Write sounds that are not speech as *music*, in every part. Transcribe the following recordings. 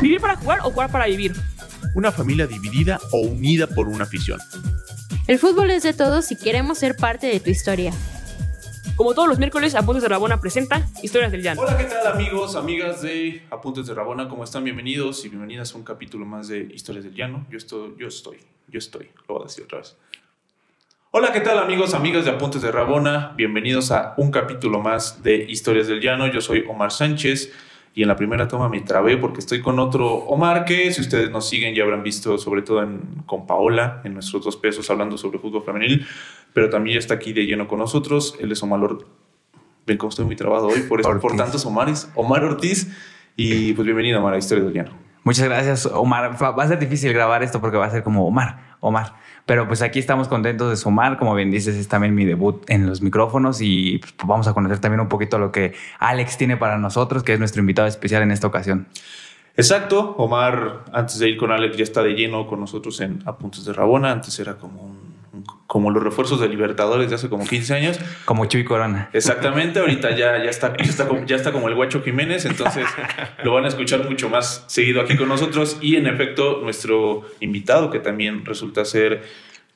¿Vivir para jugar o jugar para vivir? Una familia dividida o unida por una afición. El fútbol es de todos y queremos ser parte de tu historia. Como todos los miércoles, Apuntes de Rabona presenta Historias del Llano. Hola, ¿qué tal amigos, amigas de Apuntes de Rabona? ¿Cómo están? Bienvenidos y bienvenidas a un capítulo más de Historias del Llano. Yo estoy, yo estoy, yo estoy. Lo voy a decir otra vez. Hola, ¿qué tal amigos, amigas de Apuntes de Rabona? Bienvenidos a un capítulo más de Historias del Llano. Yo soy Omar Sánchez y en la primera toma me trabé porque estoy con otro Omar que si ustedes nos siguen ya habrán visto sobre todo en, con Paola en nuestros dos pesos hablando sobre fútbol femenil, pero también está aquí de lleno con nosotros. Él es Omar Or- Ven cómo estoy muy trabado hoy por, eso, por Ortiz. tantos Omares. Omar Ortiz y pues bienvenido Omar a Historias del Llano. Muchas gracias, Omar. Va a ser difícil grabar esto porque va a ser como Omar, Omar. Pero pues aquí estamos contentos de sumar. Como bien dices, es también mi debut en los micrófonos y pues, vamos a conocer también un poquito lo que Alex tiene para nosotros, que es nuestro invitado especial en esta ocasión. Exacto, Omar, antes de ir con Alex, ya está de lleno con nosotros en Apuntes de Rabona. Antes era como, un- como los refuerzos de Libertadores de hace como 15 años. Como Chuy Corona. Exactamente, ahorita ya, ya, está, ya, está como, ya está como el Guacho Jiménez, entonces *laughs* lo van a escuchar mucho más seguido aquí con nosotros. Y en efecto, nuestro invitado, que también resulta ser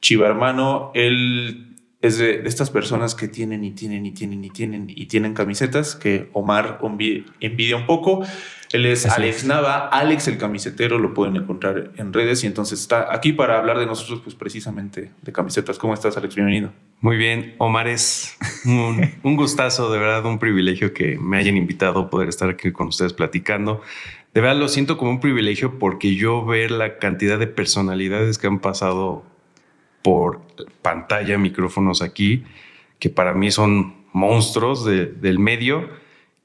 Chiva Hermano, él es de, estas personas que tienen y tienen y tienen y tienen y tienen camisetas que Omar envi- envidia un poco. Él es Así Alex es. Nava, Alex el camisetero, lo pueden encontrar en redes y entonces está aquí para hablar de nosotros, pues precisamente de camisetas. ¿Cómo estás, Alex? Bienvenido. Muy bien, Omar, es un, un gustazo, de verdad, un privilegio que me hayan invitado a poder estar aquí con ustedes platicando. De verdad lo siento como un privilegio porque yo ver la cantidad de personalidades que han pasado por pantalla, micrófonos aquí, que para mí son monstruos de- del medio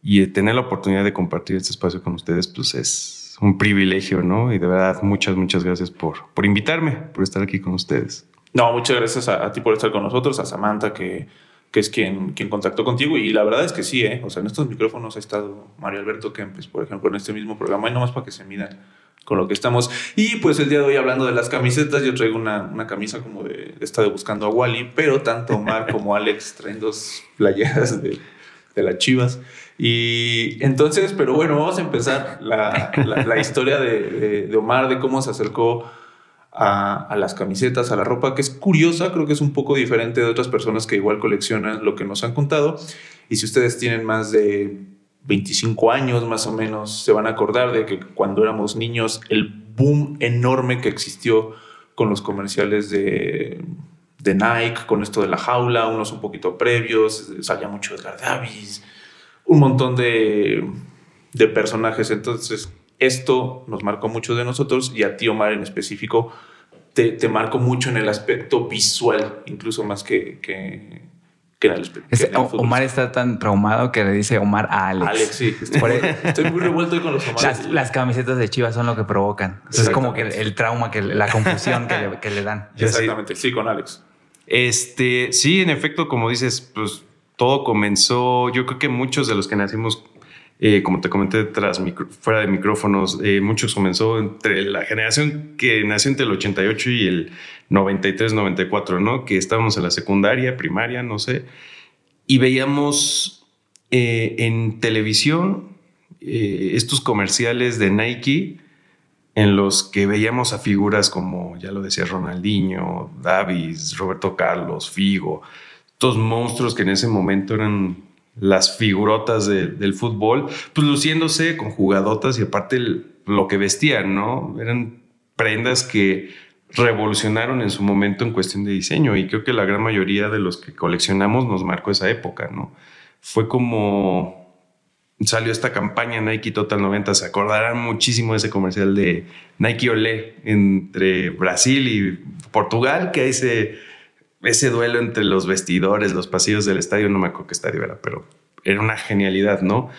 y eh, tener la oportunidad de compartir este espacio con ustedes, pues es un privilegio, ¿no? Y de verdad, muchas, muchas gracias por, por invitarme, por estar aquí con ustedes. No, muchas gracias a, a ti por estar con nosotros, a Samantha, que, que es quien, quien contactó contigo. Y la verdad es que sí, ¿eh? O sea, en estos micrófonos ha estado Mario Alberto Kempes, por ejemplo, en este mismo programa, y nomás para que se midan con lo que estamos. Y pues el día de hoy, hablando de las camisetas, yo traigo una, una camisa como de, esta de Buscando a Wally, pero tanto Omar *laughs* como Alex traen dos playeras de, de las chivas. Y entonces, pero bueno, vamos a empezar la, la- la historia de, de- de Omar, de cómo se acercó a, a las camisetas, a la ropa, que es curiosa, creo que es un poco diferente de otras personas que igual coleccionan lo que nos han contado. Y si ustedes tienen más de 25 años más o menos, se van a acordar de que cuando éramos niños, el boom enorme que existió con los comerciales de, Nike, con esto de la jaula, unos un poquito previos, salía mucho Edgar Davis, un montón de, de personajes. Entonces, esto nos marcó mucho de nosotros y a ti, Omar, en específico, te, te marcó mucho en el aspecto visual, incluso más que, que en el aspecto. Es- O- Omar está tan traumado que le dice Omar a Alex. Alex, sí. Estoy, *laughs* muy revuelto con los Omares. Las, las camisetas de Chivas son lo que provocan. Es como que el, trauma, que la confusión que le, que le dan. *laughs* Exactamente, sí, con Alex. Este, sí, en efecto, como dices, pues todo comenzó, yo creo que muchos de los que nacimos, eh, como te comenté, tras micro- fuera de micrófonos, eh, muchos comenzó entre la generación que nació entre el 88 y el 93, 94, ¿no? Que estábamos en la secundaria, primaria, no sé, y veíamos eh, en televisión eh, estos comerciales de Nike en los que veíamos a figuras como, ya lo decía Ronaldinho, Davis, Roberto Carlos, Figo, estos monstruos que en ese momento eran las figurotas de- del fútbol, pues luciéndose con jugadotas y aparte lo que vestían, ¿no? Eran prendas que revolucionaron en su momento en cuestión de diseño y creo que la gran mayoría de los que coleccionamos nos marcó esa época, ¿no? Fue como salió esta campaña Nike Total 90. Se acordarán muchísimo de ese comercial de Nike Olé entre Brasil y Portugal, que ese, ese duelo entre los vestidores, los pasillos del estadio. No me acuerdo qué estadio era, pero era una genialidad, ¿no?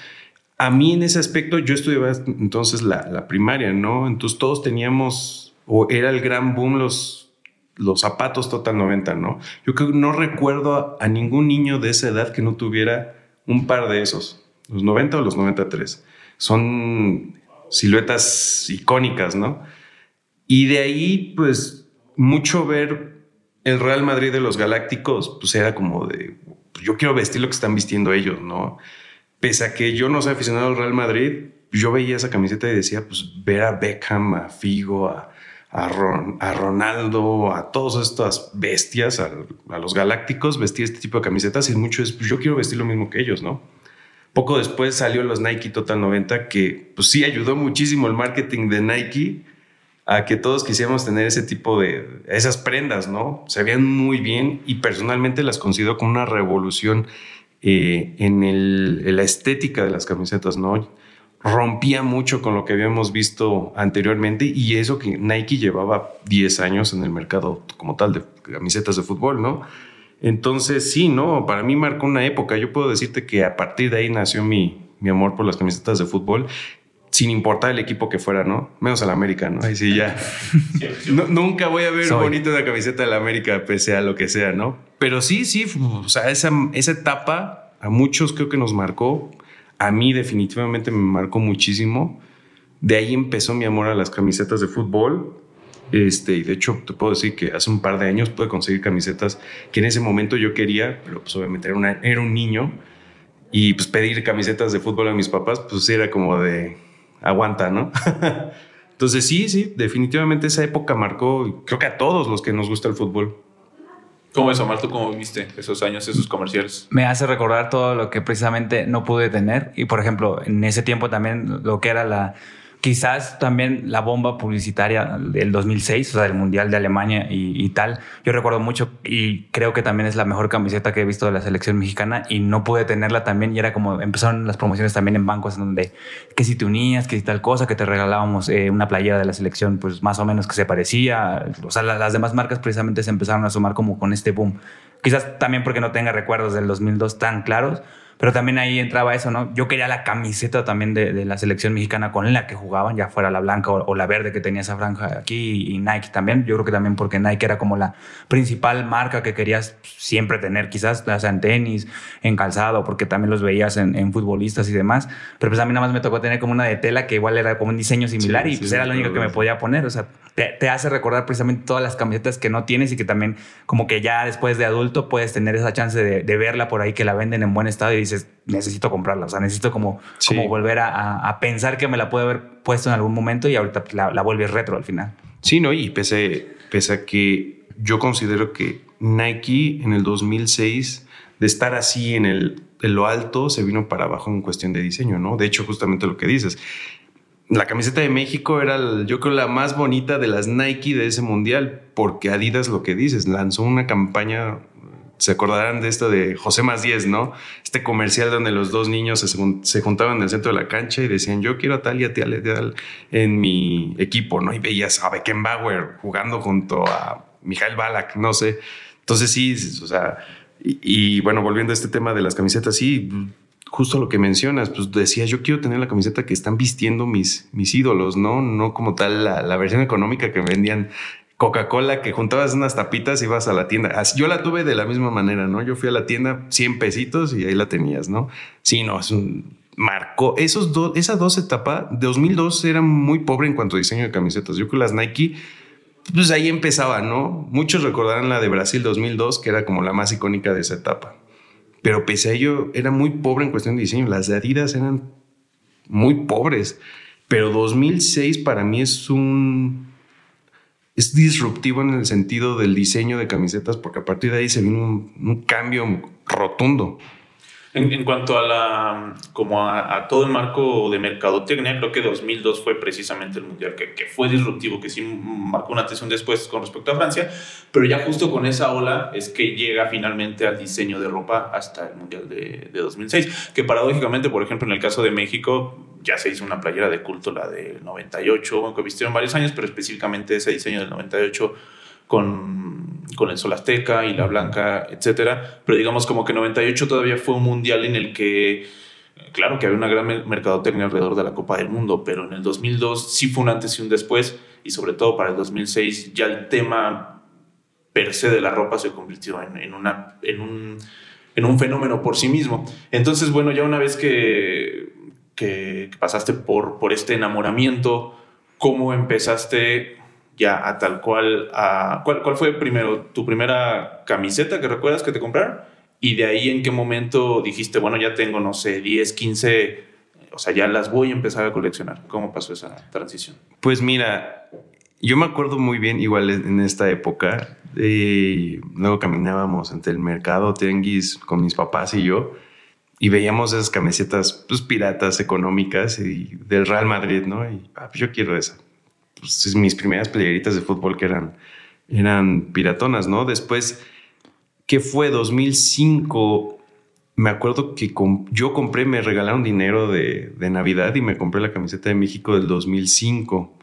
A mí en ese aspecto, yo estudiaba entonces la, la primaria, ¿no? Entonces todos teníamos, o era el gran boom los, los zapatos Total 90, ¿no? Yo creo que no recuerdo a, a ningún niño de esa edad que no tuviera un par de esos, los 90 o los 93. Son siluetas icónicas, ¿no? Y de ahí, pues, mucho ver el Real Madrid de los Galácticos, pues era como de, yo quiero vestir lo que están vistiendo ellos, ¿no? Pese a que yo no soy aficionado al Real Madrid, yo veía esa camiseta y decía, pues ver a Beckham, a Figo, a, a, Ronaldo, a todas estas bestias, a, los galácticos, vestir este tipo de camisetas y mucho es, pues yo quiero vestir lo mismo que ellos, ¿no? Poco después salió los Nike Total 90, que pues sí ayudó muchísimo el marketing de Nike a que todos quisiéramos tener ese tipo de, esas prendas, ¿no? Se veían muy bien y personalmente las considero como una revolución eh, en, el, en la estética de las camisetas, ¿no? Rompía mucho con lo que habíamos visto anteriormente y eso que Nike llevaba 10 años en el mercado como tal de camisetas de fútbol, ¿no? Entonces sí, ¿no? Para mí marcó una época. Yo puedo decirte que a partir de ahí nació mi, mi amor por las camisetas de fútbol sin importar el equipo que fuera, ¿no? Menos al América, ¿no? Ahí sí ya. *laughs* nunca voy a ver bonito una camiseta del América, pese a lo que sea, ¿no? Pero sí, sí, o sea, esa, esa etapa a muchos creo que nos marcó a mí definitivamente me marcó muchísimo. De ahí empezó mi amor a las camisetas de fútbol. Este, y de hecho, te puedo decir que hace un par de años pude conseguir camisetas que en ese momento yo quería, pero pues obviamente era, era un niño. Y pues pedir camisetas de fútbol a mis papás, pues era como de aguanta, ¿no? *laughs* Entonces sí, sí, definitivamente esa época marcó, creo que a todos los que nos gusta el fútbol. ¿Cómo es, Omar? ¿Tú cómo viste esos años, esos comerciales? Me hace recordar todo lo que precisamente no pude tener. Y, por ejemplo, en ese tiempo también lo que era la quizás también la bomba publicitaria del 2006, o sea, del Mundial de Alemania y, tal. Yo recuerdo mucho y creo que también es la mejor camiseta que he visto de la selección mexicana y no pude tenerla también y era como empezaron las promociones también en bancos en donde que si te unías, que si tal cosa, que te regalábamos eh, una playera de la selección pues más o menos que se parecía. O sea, las demás marcas precisamente se empezaron a sumar como con este boom. Quizás también porque no tenga recuerdos del 2002 tan claros, pero también ahí entraba eso, ¿no? Yo quería la camiseta también de, la selección mexicana con la que jugaban, ya fuera la blanca o, la verde que tenía esa franja aquí y, Nike también. Yo creo que también porque Nike era como la principal marca que querías siempre tener, quizás o sea, en tenis, en calzado, porque también los veías en, futbolistas y demás. Pero pues a mí nada más me tocó tener como una de tela que igual era como un diseño similar y pues era la única que me podía poner. O sea, te, hace recordar precisamente todas las camisetas que no tienes y que también como que ya después de adulto puedes tener esa chance de, verla por ahí que la venden en buen estado y dices, necesito comprarla, o sea, necesito como, como volver a, pensar que me la puede haber puesto en algún momento y ahorita la, la vuelves retro al final. Sí, ¿no? Y pese, pese a que yo considero que Nike en el 2006 de estar así en, el, en lo alto se vino para abajo en cuestión de diseño, ¿no? De hecho, justamente lo que dices, la camiseta de México era, yo creo, la más bonita de las Nike de ese mundial, porque Adidas, lo que dices, lanzó una campaña, se acordarán de esto de José Más 10, ¿no? Este comercial donde los dos niños se, juntaban en el centro de la cancha y decían, yo quiero a tal y a tal en mi equipo, ¿no? Y veías a Beckenbauer jugando junto a Mijael Balak, no sé. Entonces sí, o sea, y, y bueno, volviendo a este tema de las camisetas, sí, justo lo que mencionas, pues decía, yo quiero tener la camiseta que están vistiendo mis, mis ídolos, ¿no? No como tal la, versión económica que vendían Coca-Cola, que juntabas unas tapitas y ibas a la tienda. Yo la tuve de la misma manera, ¿no? Yo fui a la tienda 100 pesitos y ahí la tenías, ¿no? Sí, no, es un... Marcó esos dos, esas dos etapas, 2002 era muy pobre en cuanto a diseño de camisetas. Yo creo que las Nike, pues ahí empezaba, ¿no? Muchos recordarán la de Brasil 2002, que era como la más icónica de esa etapa. Pero pese a ello, era muy pobre en cuestión de diseño. Las Adidas eran muy pobres. Pero 2006 para mí es un... Es disruptivo en el sentido del diseño de camisetas porque a partir de ahí se vino un cambio rotundo. En, cuanto a la como a, todo el marco de mercadotecnia, creo que 2002 fue precisamente el mundial que, fue disruptivo, que sí marcó una atención después con respecto a Francia, pero ya justo con esa ola es que llega finalmente al diseño de ropa hasta el mundial de, de 2006, que paradójicamente, por ejemplo, en el caso de México, ya se hizo una playera de culto, la del 98, que vistieron varios años, pero específicamente ese diseño del 98 con, con, el Sol Azteca y la Blanca, etcétera. Pero digamos como que 98 todavía fue un mundial en el que, claro que había una gran mercadotecnia alrededor de la Copa del Mundo, pero en el 2002 sí fue un antes y un después, y sobre todo para el 2006 ya el tema per se de la ropa se convirtió en, en en, un, en un fenómeno por sí mismo. Entonces, bueno, ya una vez que, que, que pasaste por, por este enamoramiento, ¿cómo empezaste ya a tal cual, a, ¿cuál, ¿cuál fue primero tu primera camiseta que recuerdas que te compraron? Y de ahí en qué momento dijiste, bueno, ya tengo, no sé, 10, 15 o sea, ya las voy a empezar a coleccionar. ¿Cómo pasó esa transición? Pues mira, yo me acuerdo muy bien, igual en esta época, eh, luego caminábamos entre el mercado Tenguis con mis papás y yo y veíamos esas camisetas pues, piratas económicas y del Real Madrid, ¿no? Y ah, pues yo quiero esa. Pues, mis primeras playeritas de fútbol que eran, eran piratonas, ¿no? Después, que fue 2005, me acuerdo que yo compré, me regalaron dinero de, de Navidad y me compré la camiseta de México del 2005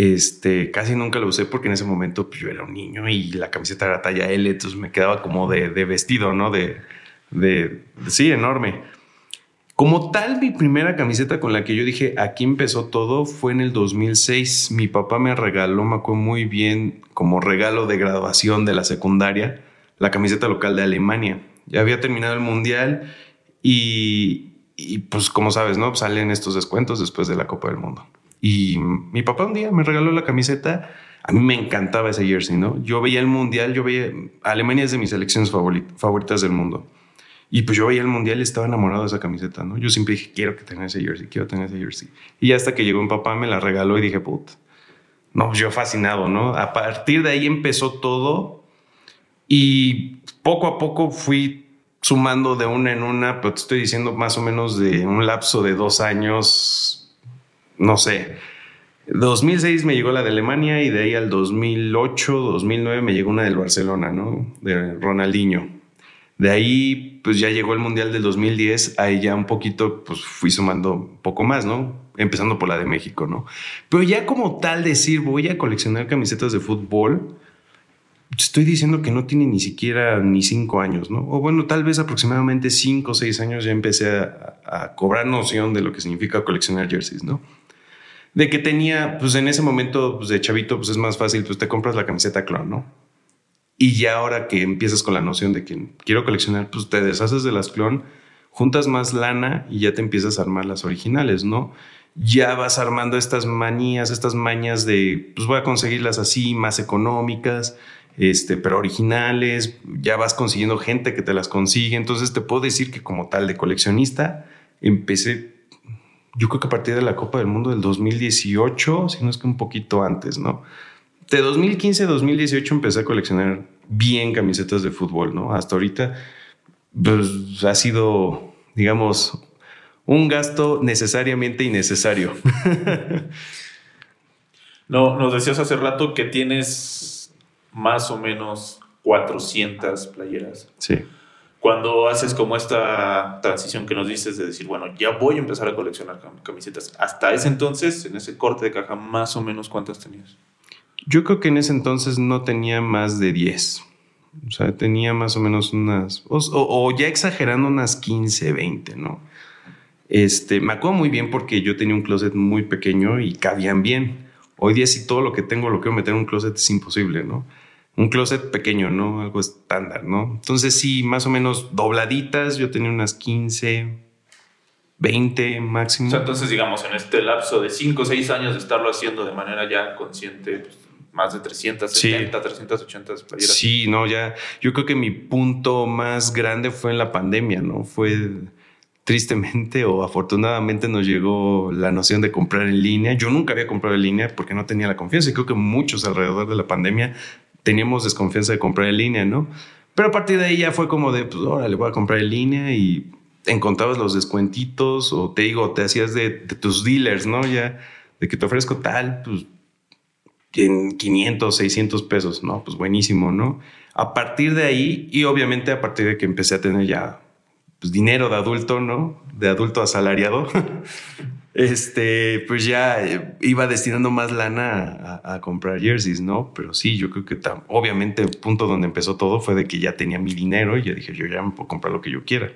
este, casi nunca lo usé porque en ese momento pues, yo era un niño y la camiseta era talla L, entonces me quedaba como de, vestido, ¿no? De, de, sí, enorme. Como tal, mi primera camiseta con la que yo dije, aquí empezó todo, fue en el 2006. Mi papá me regaló, me acuerdo muy bien, como regalo de graduación de la secundaria, la camiseta local de Alemania. Ya había terminado el mundial y, pues como sabes, ¿no? Salen estos descuentos después de la Copa del Mundo. Y mi papá un día me regaló la camiseta. A mí me encantaba ese jersey, ¿no? Yo veía el mundial, yo veía. Alemania es de mis selecciones favoritas del mundo. Y pues yo veía el mundial y estaba enamorado de esa camiseta, ¿no? Yo siempre dije, quiero que tenga ese jersey, quiero tener ese jersey. Y hasta que llegó mi papá, me la regaló y dije, put. No, yo fascinado, ¿no? A partir de ahí empezó todo y poco a poco fui sumando de una en una, pero te estoy diciendo más o menos de un lapso de dos años no sé. 2006 me llegó la de Alemania y de ahí al 2008, 2009 me llegó una del Barcelona, ¿no? De Ronaldinho. De ahí, pues ya llegó el Mundial del 2010, ahí ya un poquito, pues fui sumando un poco más, ¿no? Empezando por la de México, ¿no? Pero ya como tal decir, voy a coleccionar camisetas de fútbol, estoy diciendo que no tiene ni siquiera ni cinco años, ¿no? O bueno, tal vez aproximadamente cinco o seis años ya empecé a, cobrar noción de lo que significa coleccionar jerseys, ¿no? de que tenía, pues en ese momento pues, de chavito, pues es más fácil, pues te compras la camiseta clon, ¿no? Y ya ahora que empiezas con la noción de que quiero coleccionar, pues te deshaces de las clon, juntas más lana y ya te empiezas a armar las originales, ¿no? Ya vas armando estas manías, estas mañas de, pues voy a conseguirlas así, más económicas, este, pero originales, ya vas consiguiendo gente que te las consigue, entonces te puedo decir que como tal de coleccionista, empecé yo creo que a partir de la Copa del Mundo del 2018, si no es que un poquito antes, ¿no? De 2015 a 2018 empecé a coleccionar bien camisetas de fútbol, ¿no? Hasta ahorita pues, ha sido, digamos, un gasto necesariamente innecesario. *laughs* no, nos decías hace rato que tienes más o menos 400 playeras. Sí cuando haces como esta transición que nos dices de decir, bueno, ya voy a empezar a coleccionar camisetas, hasta ese entonces, en ese corte de caja, más o menos cuántas tenías? Yo creo que en ese entonces no tenía más de 10. O sea, tenía más o menos unas, o, ya exagerando unas 15, 20, ¿no? Este, me acuerdo muy bien porque yo tenía un closet muy pequeño y cabían bien. Hoy día si todo lo que tengo lo quiero meter en un closet es imposible, ¿no? un closet pequeño, ¿no? Algo estándar, ¿no? Entonces sí, más o menos dobladitas, yo tenía unas 15, 20 máximo. O sea, entonces digamos, en este lapso de 5 o 6 años de estarlo haciendo de manera ya consciente, pues, más de 370, 380 playeras. Sí, no, ya, yo creo que mi punto más grande fue en la pandemia, ¿no? Fue tristemente o afortunadamente nos llegó la noción de comprar en línea. Yo nunca había comprado en línea porque no tenía la confianza y creo que muchos alrededor de la pandemia teníamos desconfianza de comprar en línea, ¿no? Pero a partir de ahí ya fue como de, pues, ahora le voy a comprar en línea y encontrabas los descuentitos o te digo, te hacías de, tus dealers, ¿no? Ya, de que te ofrezco tal, pues en 500, 600 pesos, ¿no? Pues buenísimo, ¿no? A partir de ahí, y obviamente a partir de que empecé a tener ya pues, dinero de adulto, ¿no? De adulto asalariado, *laughs* este, pues ya eh, iba destinando más lana a, comprar jerseys, ¿no? Pero sí, yo creo que obviamente el punto donde empezó todo fue de que ya tenía mi dinero y ya dije, yo ya me puedo comprar lo que yo quiera.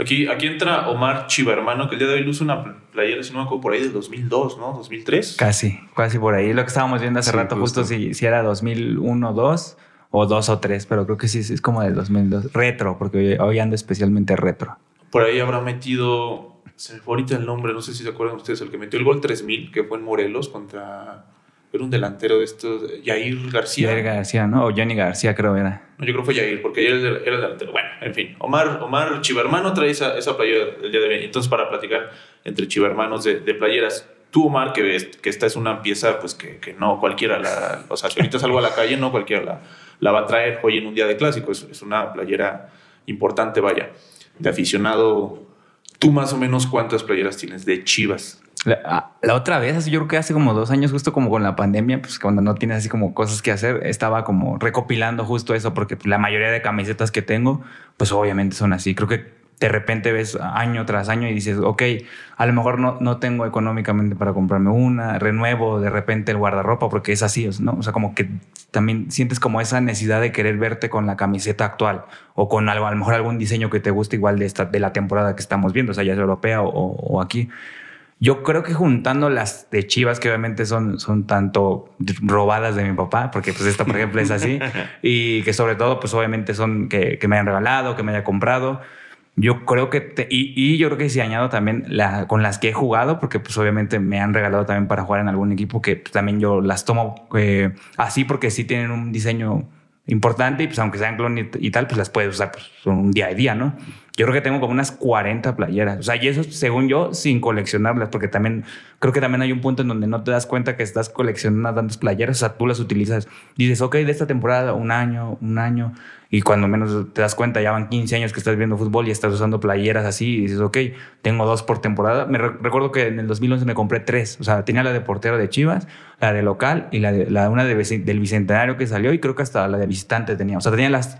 Aquí, aquí entra Omar Chiva, hermano, que el día de hoy luce una playera, si no me acuerdo, por ahí de 2002, ¿no? 2003. Casi, casi por ahí. Lo que estábamos viendo hace rato, justo, si, si era 2001, 2 o 2 o 3, pero creo que sí, es como de 2002. Retro, porque hoy ando especialmente retro. Por ahí habrá metido se me fue ahorita el nombre, no sé si se acuerdan ustedes, el que metió el gol 3000, que fue en Morelos contra Era un delantero de estos, Jair García. Jair García, ¿no? O Johnny García, creo era. No, yo creo que fue Jair, porque Jair era el, era el delantero. Bueno, en fin. Omar, Omar Chivermano trae esa, esa playera el día de hoy. Entonces, para platicar entre Chivermanos de, de playeras, tú, Omar, que ves que esta es una pieza pues que, que no cualquiera la... O sea, si ahorita salgo a la calle, no cualquiera la, la va a traer hoy en un día de clásico. Es, es una playera importante, vaya, de aficionado. ¿Tú más o menos cuántas playeras tienes de Chivas? La, ah, la, otra vez, así yo creo que hace como dos años, justo como con la pandemia, pues cuando no tienes así como cosas que hacer, estaba como recopilando justo eso, porque la mayoría de camisetas que tengo, pues obviamente son así. Creo que de repente ves año tras año y dices, ok, a lo mejor no, no tengo económicamente para comprarme una, renuevo de repente el guardarropa porque es así, ¿no? O sea, como que también sientes como esa necesidad de querer verte con la camiseta actual o con algo, a lo mejor algún diseño que te guste igual de, esta, de la temporada que estamos viendo, o sea, ya es europea o, o aquí. Yo creo que juntando las de Chivas, que obviamente son, son tanto robadas de mi papá, porque pues esta, por ejemplo, es así, *laughs* y que sobre todo, pues obviamente son que, que me hayan regalado, que me haya comprado, yo creo que, te, y, y, yo creo que si añado también la, con las que he jugado, porque pues obviamente me han regalado también para jugar en algún equipo que pues, también yo las tomo eh, así porque sí tienen un diseño importante y pues aunque sean clon y, y, tal, pues las puedes usar pues, un día a día, ¿no? Yo creo que tengo como unas 40 playeras. O sea, y eso según yo, sin coleccionarlas, porque también creo que también hay un punto en donde no te das cuenta que estás coleccionando tantas playeras. O sea, tú las utilizas. Dices, ok, de esta temporada, un año, un año. Y cuando menos te das cuenta, ya van 15 años que estás viendo fútbol y estás usando playeras así. Y dices, ok, tengo dos por temporada. Me re recuerdo que en el 2011 me compré tres. O sea, tenía la de portero de Chivas, la de local y la, de, una de, del bicentenario que salió. Y creo que hasta la de visitante tenía. O sea, tenía las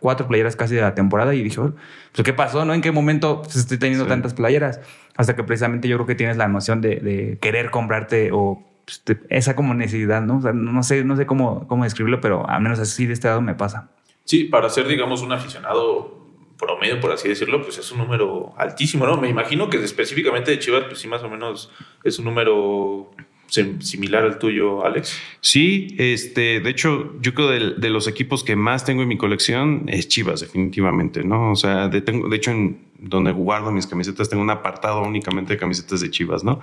cuatro playeras casi de la temporada y dije, pues, ¿qué pasó? ¿No? ¿En qué momento estoy teniendo sí. tantas playeras? Hasta que precisamente yo creo que tienes la noción de, de querer comprarte o pues, esa como necesidad, ¿no? O sea, no sé, no sé cómo, cómo describirlo, pero al menos así de este lado me pasa. Sí, para ser, digamos, un aficionado promedio, por así decirlo, pues es un número altísimo, ¿no? Me imagino que específicamente de Chivas, pues sí, más o menos es un número similar al tuyo, Alex. Sí, este, de hecho, yo creo de, de, los equipos que más tengo en mi colección es Chivas, definitivamente, ¿no? O sea, de, tengo, de hecho, en donde guardo mis camisetas, tengo un apartado únicamente de camisetas de Chivas, ¿no?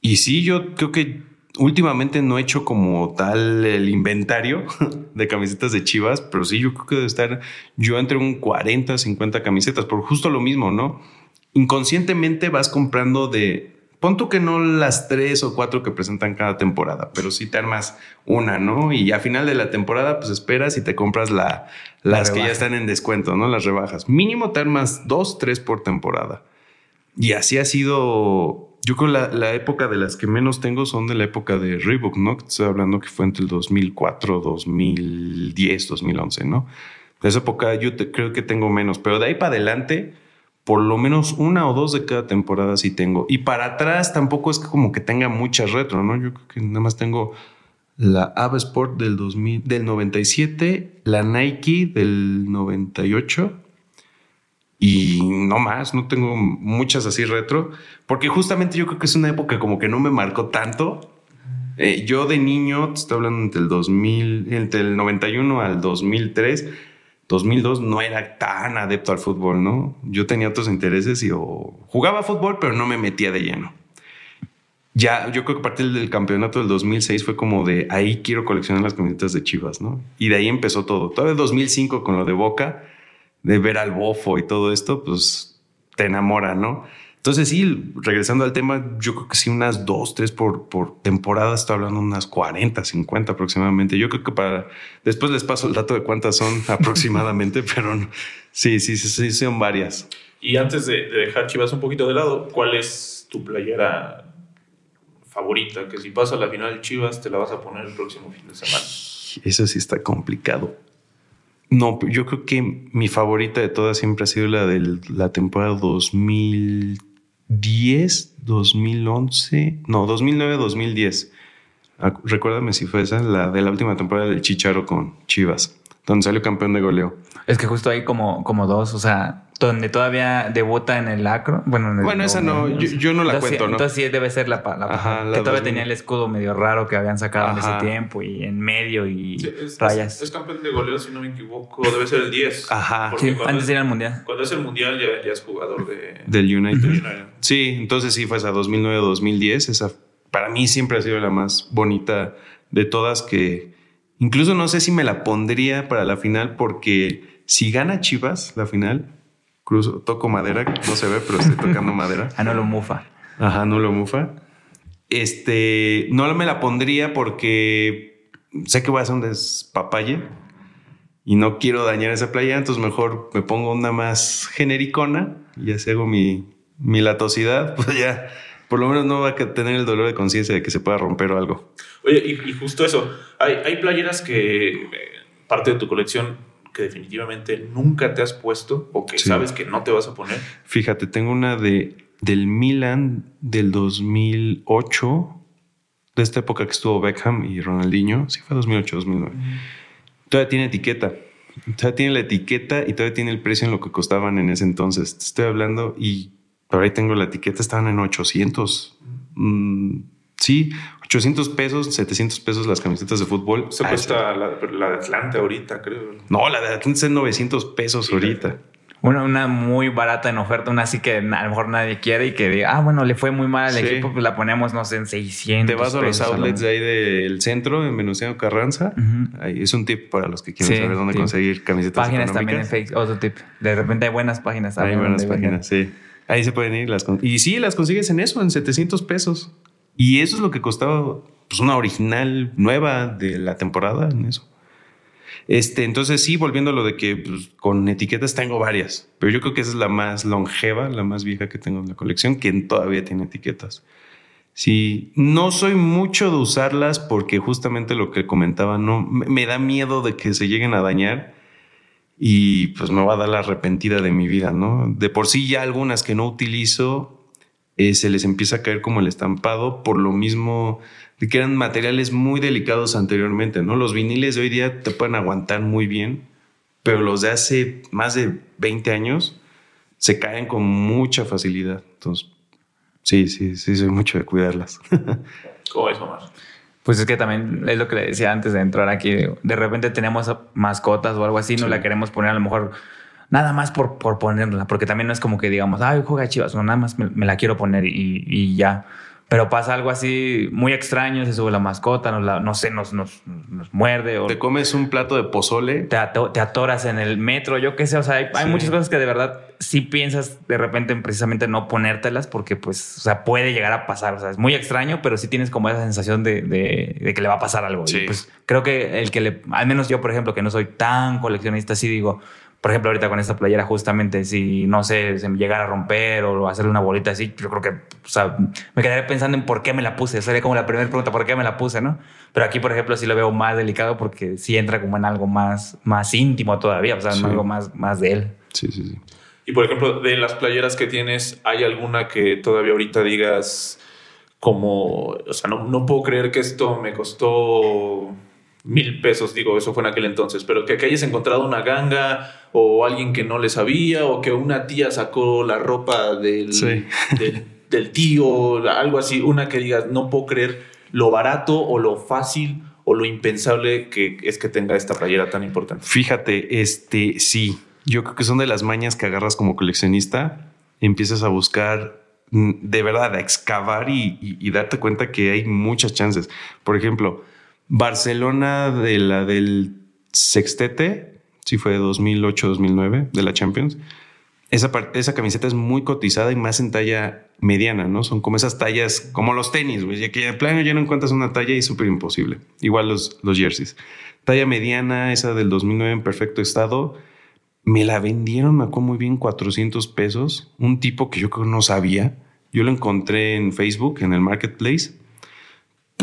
Y sí, yo creo que últimamente no he hecho como tal el inventario *laughs* de camisetas de Chivas, pero sí, yo creo que debe estar yo entre un 40, 50 camisetas, por justo lo mismo, ¿no? Inconscientemente vas comprando de, pon tú que no las tres o cuatro que presentan cada temporada, pero sí te armas una, ¿no? Y a final de la temporada, pues esperas y te compras la, las la que ya están en descuento, ¿no? Las rebajas. Mínimo te armas dos, tres por temporada. Y así ha sido. Yo creo la, la época de las que menos tengo son de la época de Reebok, ¿no? Estoy hablando que fue entre el 2004, 2010, 2011, ¿no? De esa época yo te, creo que tengo menos, pero de ahí para adelante por lo menos una o dos de cada temporada sí tengo. Y para atrás tampoco es que como que tenga muchas retro, ¿no? Yo creo que nada más tengo la Ava Sport del, 2000, del 97, la Nike del 98 y no más, no tengo muchas así retro, porque justamente yo creo que es una época como que no me marcó tanto. Eh, yo de niño, te estoy hablando entre el 2000, entre el 91 al 2003, 2002 no era tan adepto al fútbol, ¿no? Yo tenía otros intereses y jugaba fútbol, pero no me metía de lleno. Ya, yo creo que a partir del campeonato del 2006 fue como de ahí quiero coleccionar las camisetas de Chivas, ¿no? Y de ahí empezó todo. Todo el 2005 con lo de Boca, de ver al bofo y todo esto, pues te enamora, ¿no? Entonces, sí, regresando al tema, yo creo que sí, unas dos, tres por, por temporada, estoy hablando unas 40, 50 aproximadamente. Yo creo que para después les paso el dato de cuántas son *laughs* aproximadamente, pero sí, sí, sí, sí, son varias. Y antes de, de, dejar Chivas un poquito de lado, ¿cuál es tu playera favorita? Que si pasa la final Chivas, te la vas a poner el próximo fin de semana. Eso sí está complicado. No, yo creo que mi favorita de todas siempre ha sido la de la temporada 2000. 10, 2011, no, 2009, 2010. Recuérdame si fue esa, la de la última temporada del Chicharo con Chivas, donde salió campeón de goleo. Es que justo hay como, como dos, o sea, donde todavía debuta en el acro. Bueno, en el, bueno esa no, yo, yo, no la entonces, cuento, ¿no? Entonces sí debe ser la, la, Ajá, la que todavía tenía el escudo medio raro que habían sacado Ajá. en ese tiempo y en medio y Sí, es, rayas. es- es campeón de goleo, si no me equivoco. Debe ser el 10. *laughs* Ajá. Porque Sí, antes es- de ir al mundial. Cuando es el mundial ya, ya es jugador de, Del United. de United. Sí, entonces sí fue esa 2009-2010, esa para mí siempre ha sido la más bonita de todas que incluso no sé si me la pondría para la final porque si gana Chivas la final, cruzo, toco madera, no se ve, pero estoy tocando madera. Ah, no lo mufa. Ajá, no lo mufa. Este, no me la pondría porque sé que voy a hacer un despapalle y no quiero dañar esa playa, entonces mejor me pongo una más genericona y así hago mi, mi latosidad, *laughs* pues ya por lo menos no va a tener el dolor de conciencia de que se pueda romper o algo. Oye, y, y justo eso, hay, hay playeras que eh, parte de tu colección que definitivamente nunca te has puesto o que Sí. sabes que no te vas a poner. Fíjate, tengo una de del Milan del 2008, de esta época que estuvo Beckham y Ronaldinho, sí fue 2008, 2009. Todavía tiene etiqueta. Todavía tiene la etiqueta y todavía tiene el precio en lo que costaban en ese entonces. Te estoy hablando y por ahí tengo la etiqueta, estaban en 800. Mm, sí, 800 pesos, 700 pesos las camisetas de fútbol. Se Ah, cuesta la, la de Atlanta ahorita, creo. No, la de Atlanta en 900 pesos ahorita. Una, una muy barata en oferta, una así que a lo mejor nadie quiere y que diga, ah, bueno, le fue muy mal al Sí. equipo, pues la ponemos, no sé, en 600. Te vas a los outlets de ahí del centro, en Venustiano Carranza. Ahí es un tip para los que quieren Sí, saber dónde sí. conseguir camisetas Páginas también en. Facebook, otro tip. De repente hay buenas páginas Hay buenas venden. páginas, sí. Ahí se pueden ir. Las con- y sí, las consigues en eso, en 700 pesos. Y eso es lo que costaba pues, una original nueva de la temporada en eso. Este, entonces sí, volviendo a lo de que pues, con etiquetas tengo varias, pero yo creo que esa es la más longeva, la más vieja que tengo en la colección, que todavía tiene etiquetas. Sí, no soy mucho de usarlas porque justamente lo que comentaba, no me, da miedo de que se lleguen a dañar y pues me va a dar la arrepentida de mi vida, ¿no? De por sí ya algunas que no utilizo eh, se les empieza a caer como el estampado por lo mismo de que eran materiales muy delicados anteriormente, ¿no? Los viniles de hoy día te pueden aguantar muy bien, pero los de hace más de 20 años se caen con mucha facilidad. Entonces, sí, sí, sí, soy mucho de cuidarlas. *laughs* ¿Cómo es, Omar? Pues es que también es lo que le decía antes de entrar aquí. De, de repente tenemos mascotas o algo así, no la queremos poner a lo mejor nada más por, por ponerla, porque también no es como que digamos, ay, juega chivas, no, nada más me, me la quiero poner y, y ya. Pero pasa algo así muy extraño, se sube la mascota, nos la- no sé, nos, nos, nos muerde o Te comes un plato de pozole. te, ato- te atoras en el metro, yo qué sé, o sea, hay, hay Sí. muchas cosas que de verdad sí piensas de repente en precisamente no ponértelas porque pues, o sea, puede llegar a pasar, o sea, es muy extraño, pero sí tienes como esa sensación de, de- de que le va a pasar algo. Sí. Y pues creo que el que le, al menos yo, por ejemplo, que no soy tan coleccionista, sí digo, por ejemplo, ahorita con esta playera, justamente, si no sé, se me llegara a romper o hacerle una bolita así, yo creo que, o sea, me quedaría pensando en por qué me la puse. Sería como la primera pregunta, ¿por qué me la puse, no? Pero aquí, por ejemplo, sí lo veo más delicado porque sí entra como en algo más, más íntimo todavía, o sea, en algo más, más de él. Sí, sí, sí. Y por ejemplo, de las playeras que tienes, ¿hay alguna que todavía ahorita digas como, o sea, no, no puedo creer que esto me costó mil pesos, digo, eso fue en aquel entonces, pero que, que hayas encontrado una ganga o alguien que no le sabía o que una tía sacó la ropa del, Sí. *laughs* del, del tío, algo así, una que digas, no puedo creer lo barato o lo fácil o lo impensable que es que tenga esta playera tan importante. Fíjate, este sí, yo creo que son de las mañas que agarras como coleccionista, empiezas a buscar mm, de verdad, a excavar y, y- y darte cuenta que hay muchas chances. Por ejemplo, Barcelona de la del Sextete, sí fue 2008-2009 de la Champions. Esa, esa camiseta es muy cotizada y más en talla mediana, ¿no? Son como esas tallas, como los tenis, güey, ya que de plano ya no encuentras una talla y súper imposible. Igual los, los jerseys. Talla mediana, esa del 2009 en perfecto estado. Me la vendieron, me acuerdo muy bien, 400 pesos. Un tipo que yo creo no sabía. Yo lo encontré en Facebook, en el Marketplace.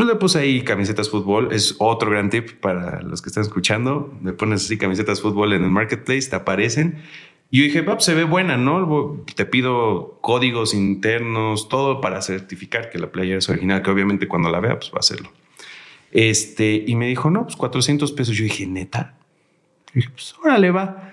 Pues le puse ahí camisetas fútbol. Es otro gran tip para los que están escuchando. Le pones así camisetas fútbol en el Marketplace, te aparecen. Y yo dije, "Va, pues, se ve buena, ¿no? Te pido códigos internos, todo para certificar que la playera es original, que obviamente cuando la vea, pues va a hacerlo. Este, y me dijo, no, pues 400 pesos. Yo dije, neta. Y dije, pues órale, va.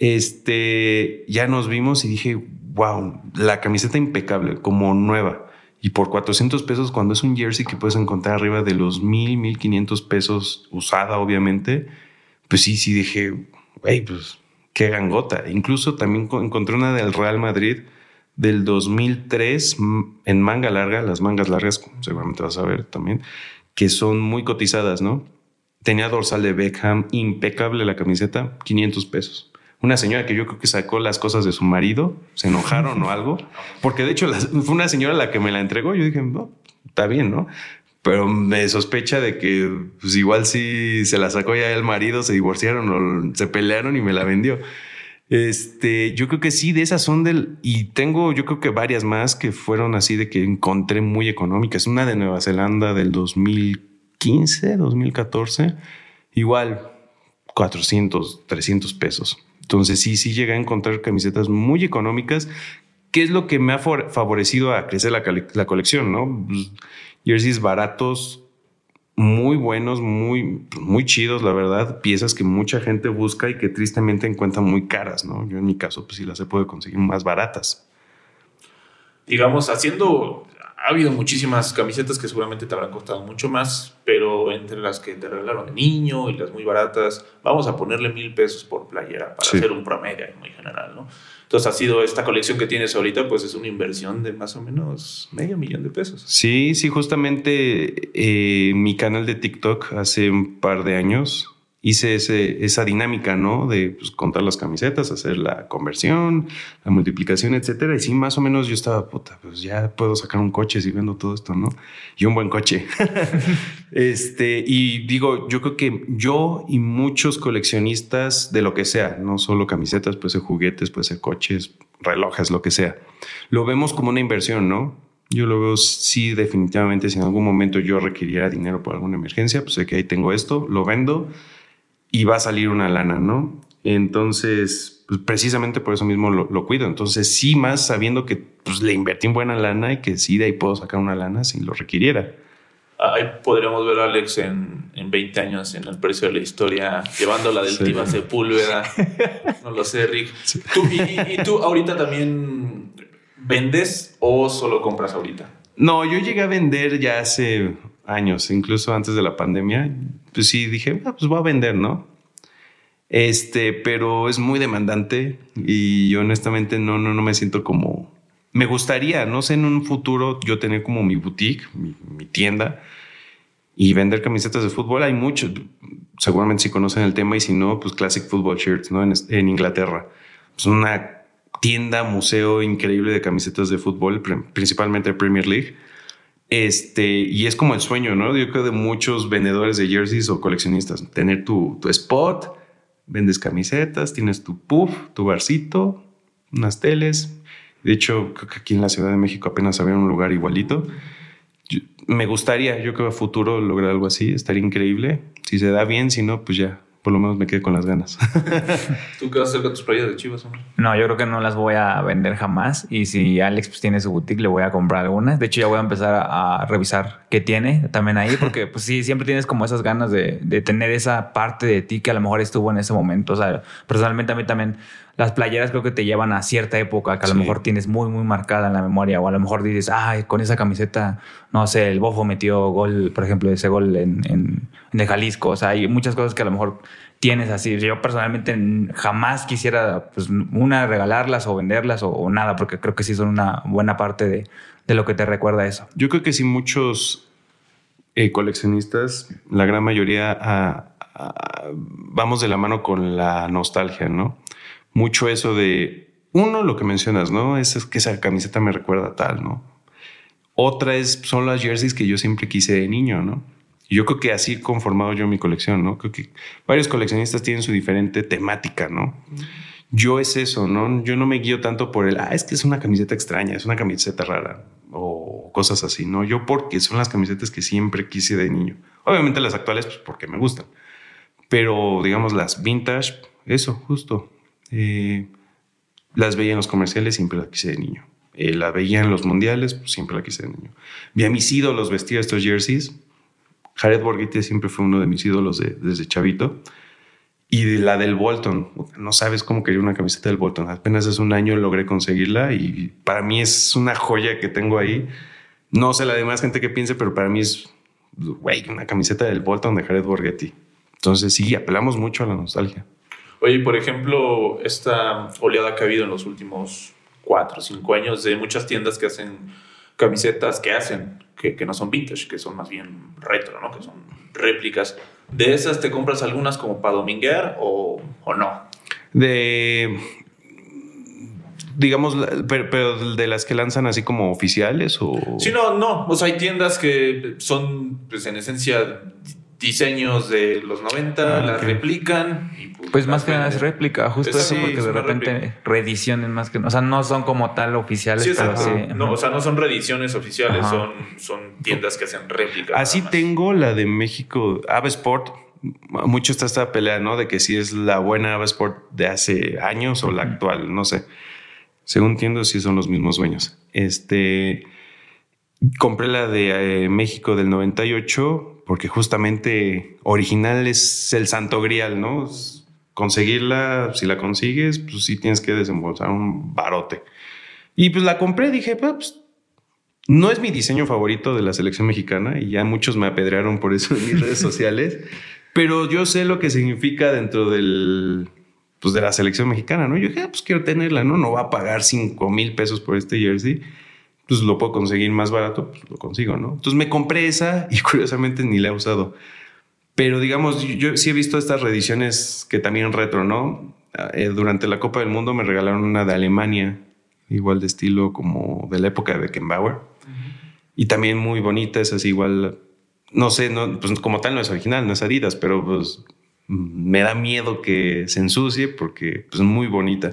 Este, ya nos vimos y dije, wow, la camiseta impecable, como nueva. Y por 400 pesos, cuando es un jersey que puedes encontrar arriba de los 1000, 1500 pesos, usada, obviamente, pues sí, sí dije, hey, pues qué gangota. Incluso también co- encontré una del Real Madrid del 2003 mm, en manga larga, las mangas largas, seguramente vas a ver también, que son muy cotizadas, ¿no? Tenía dorsal de Beckham, impecable la camiseta, 500 pesos. Una señora que yo creo que sacó las cosas de su marido, se enojaron o algo, *laughs* porque de hecho las- fue una señora la que me la entregó. Yo dije, no, está bien, ¿no? Pero me sospecha de que pues, igual sí se la sacó ya el marido, se divorciaron o se pelearon y me la vendió. Este, yo creo que sí, de esas son del. Y tengo, yo creo que varias más que fueron así de que encontré muy económicas. Una de Nueva Zelanda del 2015, 2014. Igual 400, 300 pesos. Entonces sí, sí llegué a encontrar camisetas muy económicas. ¿Qué es lo que me ha favorecido a crecer la, la colección? ¿no? Pues, jerseys baratos, muy buenos, muy, muy chidos, la verdad. Piezas que mucha gente busca y que tristemente encuentran muy caras, ¿no? Yo en mi caso, pues sí las he podido conseguir más baratas. digamos, haciendo. Ha habido muchísimas camisetas que seguramente te habrán costado mucho más, pero entre las que te regalaron de niño y las muy baratas, vamos a ponerle mil pesos por playera para Sí. hacer un promedio muy general, ¿no? Entonces ha sido esta colección que tienes ahorita, pues es una inversión de más o menos medio millón de pesos. Sí, sí, justamente eh, mi canal de TikTok hace un par de años hice ese, esa dinámica, ¿no? De pues, contar las camisetas, hacer la conversión, la multiplicación, etcétera. Y sí, más o menos yo estaba, puta, pues ya puedo sacar un coche si vendo todo esto, ¿no? Y un buen coche. *laughs* este, y digo, yo creo que yo y muchos coleccionistas de lo que sea, no solo camisetas, puede ser juguetes, puede ser coches, relojes, lo que sea, lo vemos como una inversión, ¿no? Yo lo veo, sí, definitivamente, si en algún momento yo requiriera dinero por alguna emergencia, pues sé que ahí tengo esto, lo vendo y va a salir una lana, ¿no? Entonces, pues precisamente por eso mismo lo, lo cuido. Entonces, sí, más sabiendo que pues, le invertí en buena lana y que sí, de ahí puedo sacar una lana si lo requiriera. Ahí podríamos ver a Alex en, en 20 años en el precio de la historia, llevándola del Sí. Sepúlveda. *laughs* No lo sé, Rick. ¿Tú, y tú ahorita también vendes o solo compras ahorita? No, yo llegué a vender ya hace años, incluso antes de la pandemia. Pues sí, dije, "Ah, pues voy a vender, ¿no? Este, pero es muy demandante y yo honestamente no, no, no me siento como... Me gustaría, no sé, en un futuro yo tener como mi boutique, mi, mi tienda y vender camisetas de fútbol. Hay muchos, seguramente si conocen el tema y si no, pues Classic Football Shirts, ¿no? En, en Inglaterra. Es una tienda, museo increíble de camisetas de fútbol, principalmente Premier League. Este, y es como el sueño, ¿no? Yo creo de muchos vendedores de jerseys o coleccionistas, tener tu, tu spot, vendes camisetas, tienes tu puff, tu barcito, unas teles. De hecho, creo que aquí en la Ciudad de México apenas había un lugar igualito. Me gustaría, yo creo a futuro lograr algo así, estaría increíble. Si se da bien, si no, pues ya, por lo menos me quedé con las ganas. *laughs* ¿Tú qué vas a hacer con tus playas de chivas, hombre? No, yo creo que no las voy a vender jamás. Y si Alex pues, tiene su boutique, le voy a comprar algunas. De hecho, ya voy a empezar a, a revisar qué tiene también ahí, porque pues sí, siempre tienes como esas ganas de, de tener esa parte de ti que a lo mejor estuvo en ese momento. O sea, personalmente a mí también las playeras creo que te llevan a cierta época que a lo mejor tienes muy, muy marcada en la memoria. O a lo mejor dices, ay, con esa camiseta, no sé, el Bofo metió gol, por ejemplo, ese gol en, en, en el Jalisco. O sea, hay muchas cosas que a lo mejor tienes así. Yo personalmente jamás quisiera, pues, una, regalarlas o venderlas o, o nada, porque creo que sí son una buena parte de, de lo que te recuerda eso. Yo creo que sí muchos eh, coleccionistas, la gran mayoría, ah, ah, vamos de la mano con la nostalgia, ¿no? Mucho eso de, uno, lo que mencionas, ¿no? Es, es que esa camiseta me recuerda a tal, ¿no? Otra es, son las jerseys que yo siempre quise de niño, ¿no? Y Yo creo que así he conformado yo mi colección, ¿no? Creo que varios coleccionistas tienen su diferente temática, ¿no? Yo es eso, ¿no? Yo no me guío tanto por el, ah, es que es una camiseta extraña, es una camiseta rara o cosas así, ¿no? Yo porque son las camisetas que siempre quise de niño. Obviamente las actuales, pues porque me gustan. Pero digamos las vintage, eso, justo. Eh, las veía en los comerciales, siempre la quise de niño. Eh, la veía en los mundiales, pues siempre la quise de niño. Vi a mis ídolos vestir estos jerseys. Jared Borghetti siempre fue uno de mis ídolos de- desde chavito. Y la del Bolton, no sabes cómo quería una camiseta del Bolton. Apenas hace un año logré conseguirla y para mí es una joya que tengo ahí. No sé la demás gente que piense, pero para mí es, una camiseta del Bolton de Jared Borghetti. Entonces sí, apelamos mucho a la nostalgia. Oye, por ejemplo, esta oleada que ha habido en los últimos cuatro o cinco años de muchas tiendas que hacen camisetas que hacen, que, que no son vintage, que son más bien retro, ¿no? Que son réplicas. ¿De esas te compras algunas como para dominguear o, o no? De. Digamos, pero, pero de las que lanzan así como oficiales o. Sí, no, no. O sea, hay tiendas que son, pues en esencia, diseños de los 90, Ah, las replican. Y, Pues más las que nada es réplica, justo Es- eso, sí, porque es de repente réplica. reediciones más que. O sea, no son como tal oficiales, Sí, pero sí. No, o sea, no son reediciones oficiales, Ajá. son, son tiendas que hacen réplicas. Así más. tengo la de México, Ava Sport. Mucho está esta pelea, ¿no? De que si es la buena Ava Sport de hace años o la actual, no sé. Según entiendo, sí son los mismos dueños. Este. Compré la de eh, México del 98 porque justamente original es el santo grial, ¿no? Conseguirla, si la consigues, pues sí tienes que desembolsar un barote. Y pues la compré, dije, pues no es mi diseño favorito de la selección mexicana y ya muchos me apedrearon por eso en mis redes *laughs* sociales, pero yo sé lo que significa dentro del, pues de la selección mexicana, ¿no? Yo dije, ah, pues quiero tenerla, ¿no? No va a pagar 5 mil pesos por este jersey, pues lo puedo conseguir más barato, pues lo consigo, ¿no? Entonces me compré esa *laughs* y curiosamente ni la he usado. Pero digamos, yo, yo sí he visto estas reediciones que también retro, ¿no? Eh, durante la Copa del Mundo me regalaron una de Alemania, igual de estilo como de la época de Beckenbauer. Y también muy bonita, es así igual, no sé, no, pues como tal no es original, no es Adidas, pero pues me da miedo que se ensucie porque pues es muy bonita.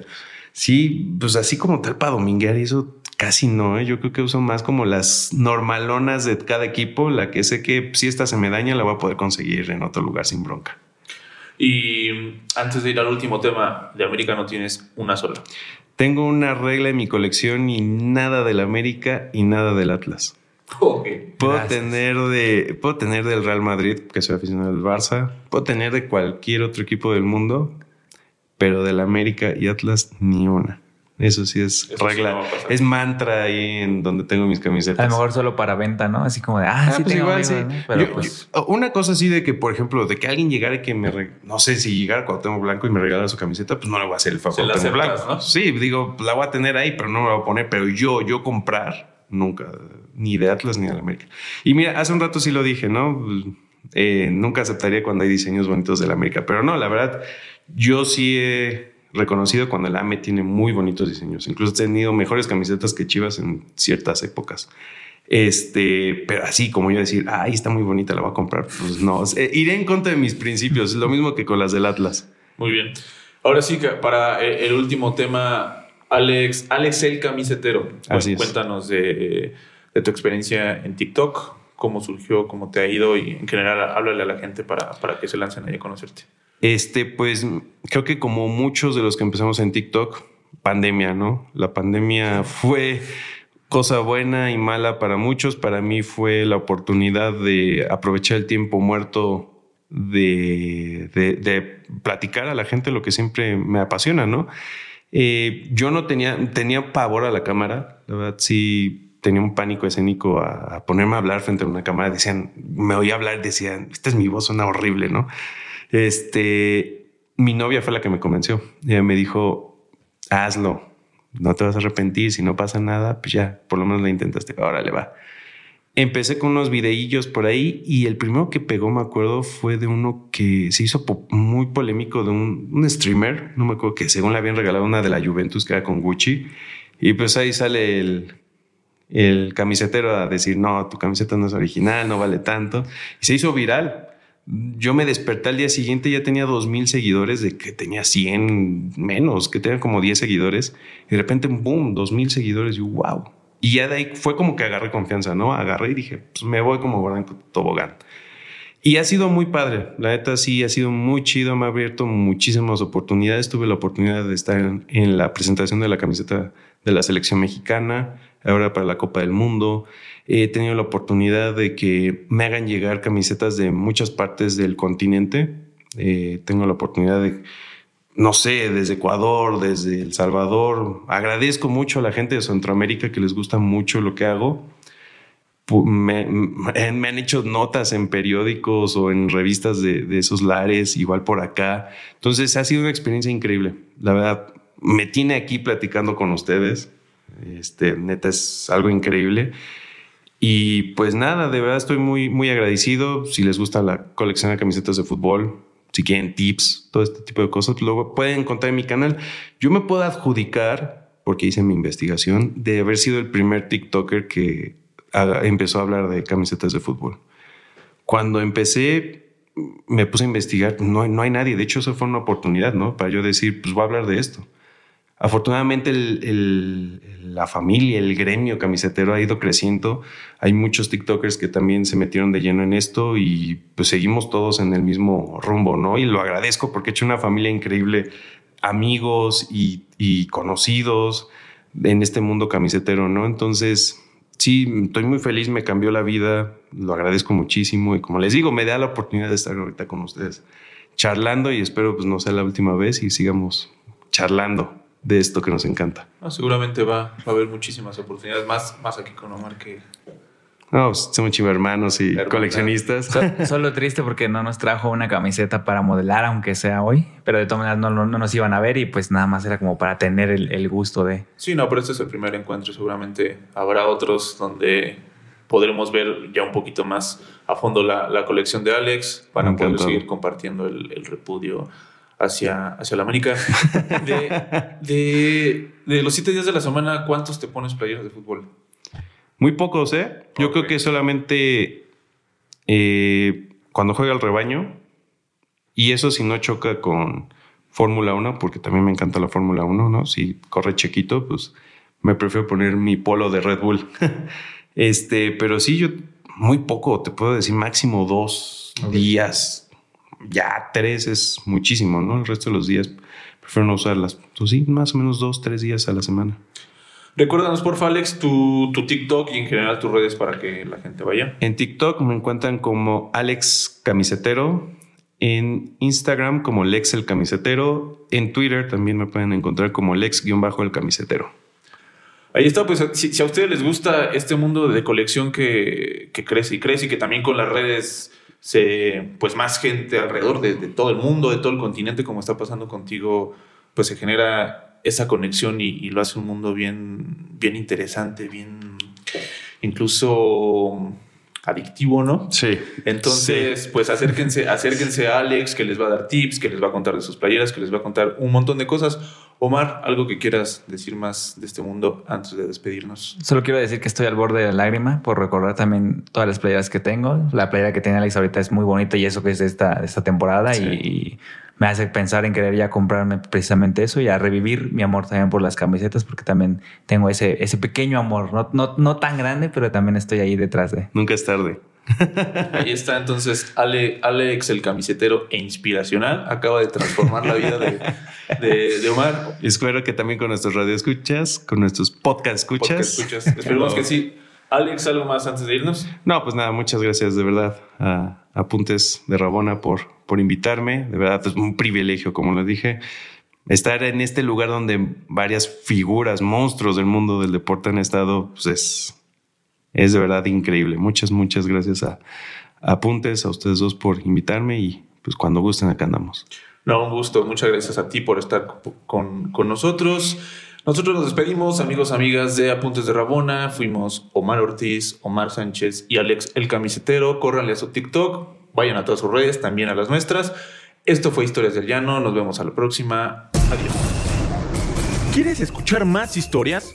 Sí, pues así como tal para dominguear y eso casi no, ¿eh? yo creo que uso más como las normalonas de cada equipo, la que sé que si esta se me daña la voy a poder conseguir en otro lugar sin bronca. Y antes de ir al último tema, de América no tienes una sola. Tengo una regla en mi colección y nada del América y nada del Atlas. Ok. Puedo Gracias. tener de puedo tener del Real Madrid, que soy aficionado del Barça, puedo tener de cualquier otro equipo del mundo, pero del América y Atlas ni una. Eso sí es Eso sí regla, pasar. es mantra ahí en donde tengo mis camisetas. A lo mejor solo para venta, ¿no? Así como de, ah, Ah, sí, pues tengo igual, amigos, sí. ¿no? Pero Yo- pues. yo- una cosa así de que, por ejemplo, de que alguien llegara y que me, re- no sé si llegara Cuauhtémoc Blanco y me regalara su camiseta, pues no le voy a hacer el favor. Se la aceptas, Blanco. ¿no? Sí, digo, la voy a tener ahí, pero no me la voy a poner. Pero yo, yo comprar, nunca, ni de Atlas ni de América. Y mira, hace un rato sí lo dije, ¿no? Eh, nunca aceptaría cuando hay diseños bonitos de la América, pero no, la verdad, yo sí he reconocido cuando el AME tiene muy bonitos diseños. Incluso he tenido mejores camisetas que Chivas en ciertas épocas. Este, pero así como yo decir, ay, está muy bonita, la voy a comprar. Pues no, eh, iré en contra de mis principios. Es lo mismo que con las del Atlas. Muy bien. Ahora sí que para eh, el último tema, Alex, Alex el camisetero. Así. Cuéntanos de, de tu experiencia en TikTok, cómo surgió, cómo te ha ido y en general háblale a la gente para, para que se lancen ahí a conocerte. Este, pues creo que como muchos de los que empezamos en TikTok, pandemia, ¿no? La pandemia fue cosa buena y mala para muchos. Para mí fue la oportunidad de aprovechar el tiempo muerto de, de- de platicar a la gente lo que siempre me apasiona, ¿no? Eh, yo no tenía, tenía pavor a la cámara, la verdad sí tenía un pánico escénico a, a ponerme a hablar frente a una cámara. Decían, me oía hablar, decían, esta es mi voz, suena horrible, ¿no? Este, mi novia fue la que me convenció. Ella me dijo, hazlo, no te vas a arrepentir, si no pasa nada, pues ya, por lo menos la intentaste, órale, va. Empecé con unos videillos por ahí y el primero que pegó, me acuerdo, fue de uno que se hizo muy polémico de un, un streamer, no me acuerdo que según le habían regalado una de la Juventus que era con Gucci y pues ahí sale el, el camisetero a decir, no, tu camiseta no es original, no vale tanto. Y se hizo viral. Yo me desperté al día siguiente, ya tenía dos mil seguidores, de que tenía 100 menos, que tenía como 10 seguidores. Y de repente, boom, dos mil seguidores. Y wow. Y ya de ahí fue como que agarré confianza, ¿no? Agarré y dije, pues me voy como Gordon Tobogán. Y ha sido muy padre. La neta sí ha sido muy chido. Me ha abierto muchísimas oportunidades. Tuve la oportunidad de estar en la presentación de la camiseta de la selección mexicana, ahora para la Copa del Mundo. He tenido la oportunidad de que me hagan llegar camisetas de muchas partes del continente. Eh, tengo la oportunidad de, no sé, desde Ecuador, desde El Salvador. Agradezco mucho a la gente de Centroamérica que les gusta mucho lo que hago me han hecho notas en periódicos o en revistas de, de esos lares, igual por acá. Entonces ha sido una experiencia increíble. La verdad, me tiene aquí platicando con ustedes. Este, neta, es algo increíble. Y pues nada, de verdad estoy muy, muy agradecido. Si les gusta la colección de camisetas de fútbol, si quieren tips, todo este tipo de cosas, luego pueden encontrar en mi canal. Yo me puedo adjudicar, porque hice mi investigación, de haber sido el primer TikToker que empezó a hablar de camisetas de fútbol. Cuando empecé, me puse a investigar, no, no hay nadie. De hecho, eso fue una oportunidad, ¿no? Para yo decir, pues voy a hablar de esto. Afortunadamente la familia, el gremio camisetero ha ido creciendo. Hay muchos TikTokers que también se metieron de lleno en esto y pues seguimos todos en el mismo rumbo, ¿no? Y lo agradezco porque he hecho una familia increíble, amigos y, y conocidos en este mundo camisetero, ¿no? Entonces, sí, estoy muy feliz, me cambió la vida, lo agradezco muchísimo y como les digo, me da la oportunidad de estar ahorita con ustedes charlando y espero pues no sea la última vez y sigamos charlando de esto que nos encanta. seguramente va, va, a haber muchísimas oportunidades, más, más aquí con Omar que... No, pues, somos chivo hermanos y coleccionistas. *laughs* solo triste porque no nos trajo una camiseta para modelar, aunque sea hoy, pero de todas maneras no, no, nos iban a ver y pues nada más era como para tener el, el gusto de... Sí, no, pero este es el primer encuentro, seguramente habrá otros donde podremos ver ya un poquito más a fondo la, la colección de Alex para poder seguir compartiendo el, el repudio hacia, hacia la América. *laughs* De, de, los siete días de la semana, ¿cuántos te pones playeras de fútbol? Muy pocos, ¿eh? Yo creo que solamente eh, cuando juega el rebaño, y eso si no choca con Fórmula 1, porque también me encanta la Fórmula 1, ¿no? Si corre chequito, pues me prefiero poner mi polo de Red Bull. *laughs* este, pero sí, yo muy poco, te puedo decir máximo dos días ya tres es muchísimo, ¿no? El resto de los días prefiero no usarlas. Pues sí, más o menos dos, tres días a la semana. Recuérdanos, por Alex, tu, tu, TikTok y en general tus redes para que la gente vaya. En TikTok me encuentran como Alex Camisetero. En Instagram como Lex el Camisetero. En Twitter también me pueden encontrar como Lex-el Camisetero. Ahí está, pues si, a ustedes les gusta este mundo de colección que, que crece y crece y que también con las redes se, pues más gente alrededor de, todo el mundo, de todo el continente, como está pasando contigo, pues se genera esa conexión y, lo hace un mundo bien, bien interesante, bien incluso adictivo, ¿no? Sí. Entonces, pues acérquense, acérquense a Alex, que les va a dar tips, que les va a contar de sus playeras, que les va a contar un montón de cosas. Omar, algo que quieras decir más de este mundo antes de despedirnos. Solo quiero decir que estoy al borde de la lágrima por recordar también todas las playeras que tengo. La playera que tiene Alex ahorita es muy bonita y eso que es de esta, esta temporada y, me hace pensar en querer ya comprarme precisamente eso y a revivir mi amor también por las camisetas porque también tengo ese, ese pequeño amor, no, no, no tan grande, pero también estoy ahí detrás de. Nunca es tarde. Ahí está entonces Ale, Alex, el camisetero e inspiracional, acaba de transformar la vida de, de, Omar. Espero que también con nuestros radioescuchas, con nuestros podcast escuchas. escuchas. Esperemos que sí. Alex, ¿algo más antes de irnos? No, pues nada, muchas gracias de verdad a Apuntes de Rabona por, por invitarme. De verdad es un privilegio, como lo dije. Estar en este lugar donde varias figuras, monstruos del mundo del deporte han estado, pues es, es de verdad increíble. Muchas, muchas gracias a, Apuntes, a ustedes dos por invitarme y pues cuando gusten acá andamos. No, un gusto. Muchas gracias a ti por estar con, con nosotros. Nosotros nos despedimos, amigos, amigas de Apuntes de Rabona. Fuimos Omar Ortiz, Omar Sánchez y Alex el Camisetero. Córranle a su TikTok, vayan a todas sus redes, también a las nuestras. Esto fue Historias del Llano. Nos vemos a la próxima. Adiós. ¿Quieres escuchar más historias?